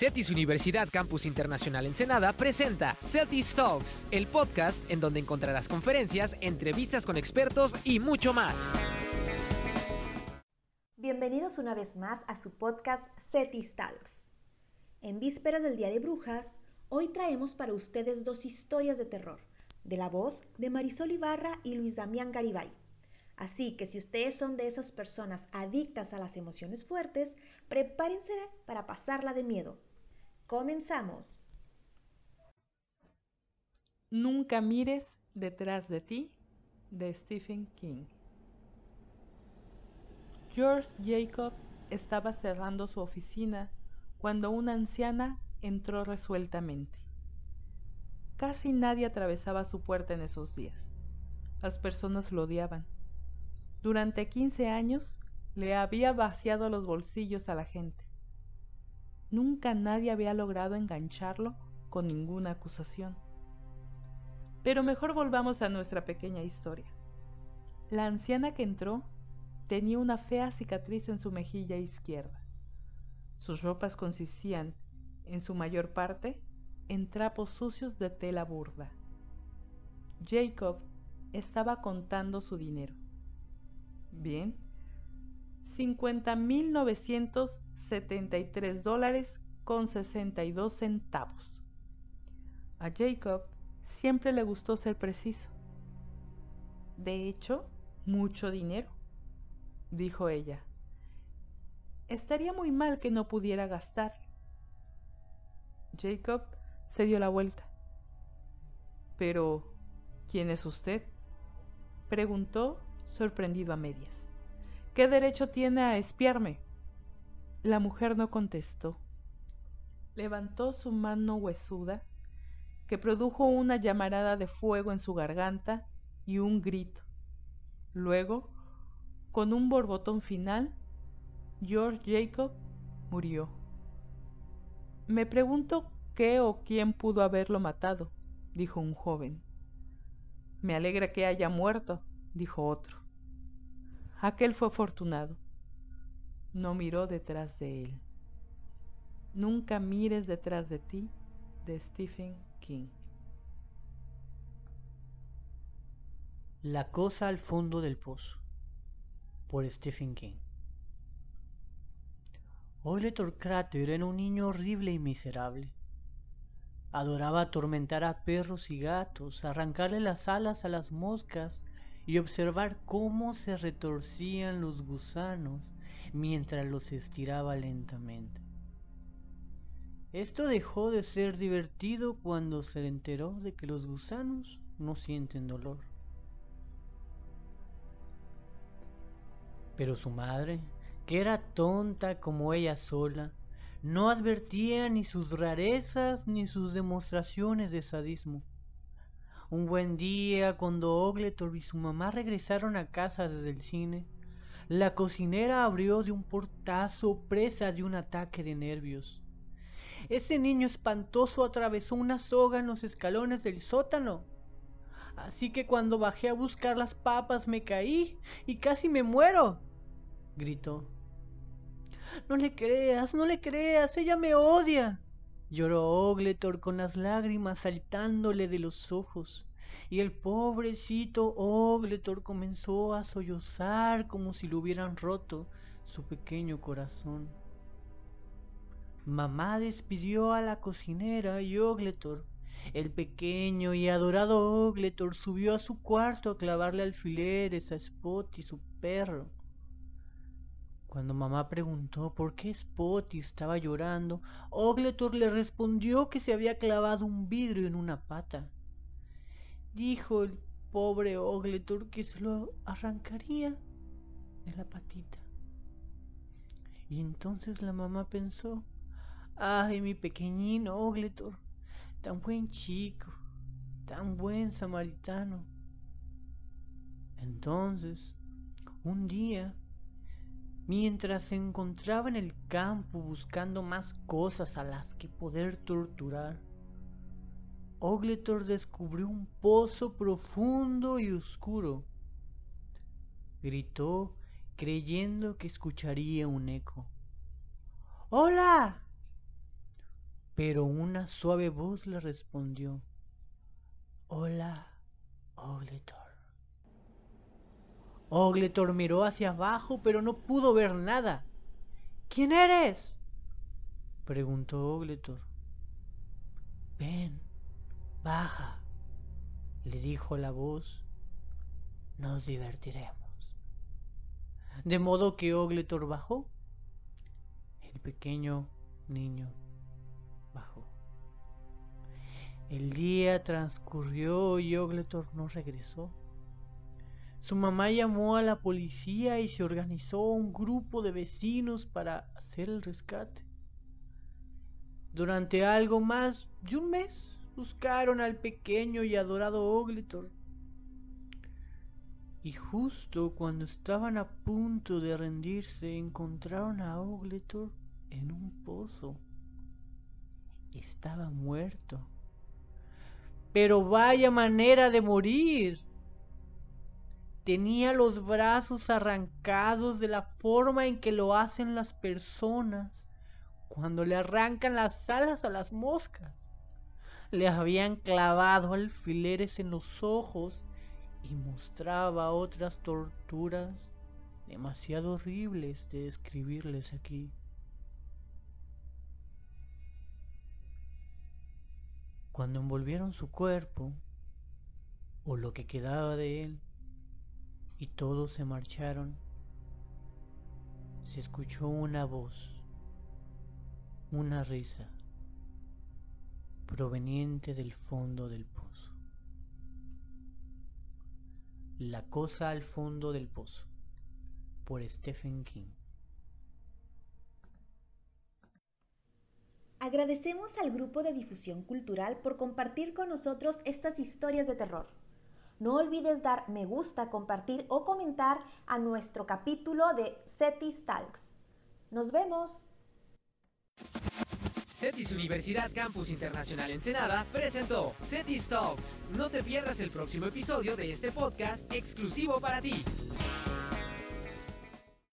CETIS Universidad Campus Internacional Ensenada presenta CETIS Talks, el podcast en donde encontrarás conferencias, entrevistas con expertos y mucho más. Bienvenidos una vez más a su podcast CETIS Talks. En vísperas del Día de Brujas, hoy traemos para ustedes dos historias de terror, de la voz de Marisol Ibarra y Luis Damián Garibay. Así que si ustedes son de esas personas adictas a las emociones fuertes, prepárense para pasarla de miedo. Comenzamos. Nunca mires detrás de ti de Stephen King. George Jacob estaba cerrando su oficina cuando una anciana entró resueltamente. Casi nadie atravesaba su puerta en esos días. Las personas lo odiaban durante 15 años le había vaciado los bolsillos a la gente. Nunca nadie había logrado engancharlo con ninguna acusación. Pero mejor volvamos a nuestra pequeña historia. La anciana que entró tenía una fea cicatriz en su mejilla izquierda. Sus ropas consistían, en su mayor parte, en trapos sucios de tela burda. Jacob estaba contando su dinero. Bien. 50.973 dólares con 62 centavos. A Jacob siempre le gustó ser preciso. De hecho, mucho dinero, dijo ella. Estaría muy mal que no pudiera gastar. Jacob se dio la vuelta. Pero, ¿quién es usted? preguntó sorprendido a medias. ¿Qué derecho tiene a espiarme? La mujer no contestó. Levantó su mano huesuda, que produjo una llamarada de fuego en su garganta y un grito. Luego, con un borbotón final, George Jacob murió. Me pregunto qué o quién pudo haberlo matado, dijo un joven. Me alegra que haya muerto, dijo otro. Aquel fue afortunado. No miró detrás de él. Nunca mires detrás de ti de Stephen King. La cosa al fondo del pozo por Stephen King. Oletor Crater era un niño horrible y miserable. Adoraba atormentar a perros y gatos, arrancarle las alas a las moscas y observar cómo se retorcían los gusanos mientras los estiraba lentamente. Esto dejó de ser divertido cuando se enteró de que los gusanos no sienten dolor. Pero su madre, que era tonta como ella sola, no advertía ni sus rarezas ni sus demostraciones de sadismo. Un buen día, cuando Ogletor y su mamá regresaron a casa desde el cine, la cocinera abrió de un portazo presa de un ataque de nervios. Ese niño espantoso atravesó una soga en los escalones del sótano. Así que cuando bajé a buscar las papas me caí y casi me muero, gritó. No le creas, no le creas, ella me odia. Lloró Ogletor con las lágrimas saltándole de los ojos, y el pobrecito Ogletor comenzó a sollozar como si le hubieran roto su pequeño corazón. Mamá despidió a la cocinera y Ogletor, el pequeño y adorado Ogletor, subió a su cuarto a clavarle alfileres a Spot y su perro. Cuando mamá preguntó por qué Spotty estaba llorando, Ogletor le respondió que se había clavado un vidrio en una pata. Dijo el pobre Ogletor que se lo arrancaría de la patita. Y entonces la mamá pensó, ay, mi pequeñín Ogletor, tan buen chico, tan buen samaritano. Entonces, un día, mientras se encontraba en el campo buscando más cosas a las que poder torturar. Ogletor descubrió un pozo profundo y oscuro. Gritó creyendo que escucharía un eco. ¡Hola! pero una suave voz le respondió. Hola, Ogletor. Ogletor miró hacia abajo, pero no pudo ver nada. ¿Quién eres? preguntó Ogletor. Ven, baja, le dijo la voz. Nos divertiremos. De modo que Ogletor bajó. El pequeño niño bajó. El día transcurrió y Ogletor no regresó. Su mamá llamó a la policía y se organizó un grupo de vecinos para hacer el rescate. Durante algo más de un mes buscaron al pequeño y adorado Ogletor. Y justo cuando estaban a punto de rendirse encontraron a Ogletor en un pozo. Estaba muerto. Pero vaya manera de morir. Tenía los brazos arrancados de la forma en que lo hacen las personas cuando le arrancan las alas a las moscas. Le habían clavado alfileres en los ojos y mostraba otras torturas demasiado horribles de describirles aquí. Cuando envolvieron su cuerpo, o lo que quedaba de él, y todos se marcharon, se escuchó una voz, una risa, proveniente del fondo del pozo. La cosa al fondo del pozo, por Stephen King. Agradecemos al grupo de difusión cultural por compartir con nosotros estas historias de terror. No olvides dar me gusta, compartir o comentar a nuestro capítulo de Cetis Talks. Nos vemos. CETIS Universidad Campus Internacional Ensenada presentó CETIS Talks. No te pierdas el próximo episodio de este podcast exclusivo para ti.